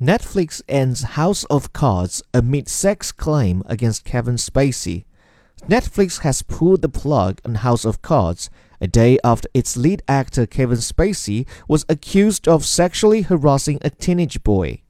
Netflix ends House of Cards amid sex claim against Kevin Spacey. Netflix has pulled the plug on House of Cards a day after its lead actor Kevin Spacey was accused of sexually harassing a teenage boy.